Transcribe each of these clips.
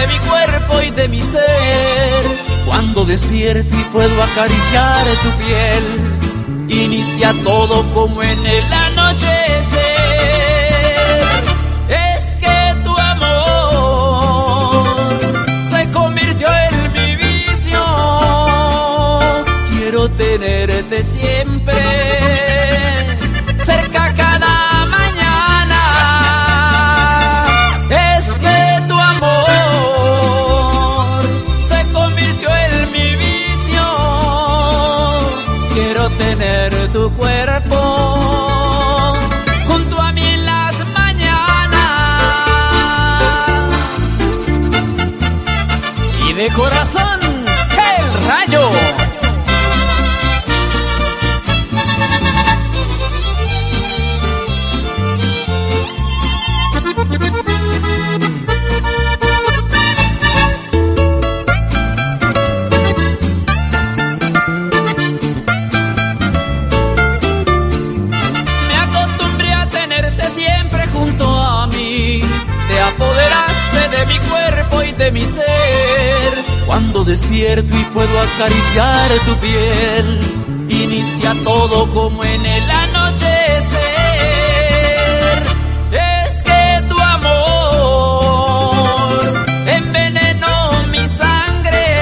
de mi cuerpo y de mi ser. Cuando despierto y puedo acariciar tu piel, inicia todo como en el anochecer. Es que tu amor se convirtió en mi vicio. Quiero tenerte siempre cerca cada tener tu cuerpo junto a mí en las mañanas. Y de corazón, el rayo. De mi ser. Cuando despierto y puedo acariciar tu piel, inicia todo como en el anochecer. Es que tu amor envenenó mi sangre,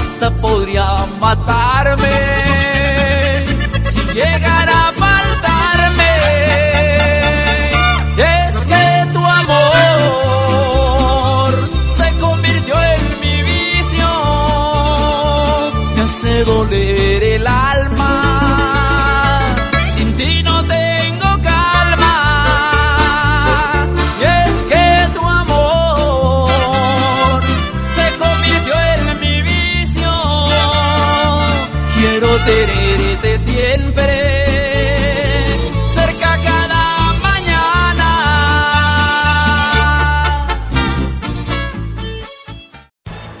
hasta podría matarme doler el alma. Sin ti no tengo calma. Y es que tu amor se convirtió en mi vicio. Quiero tenerte siempre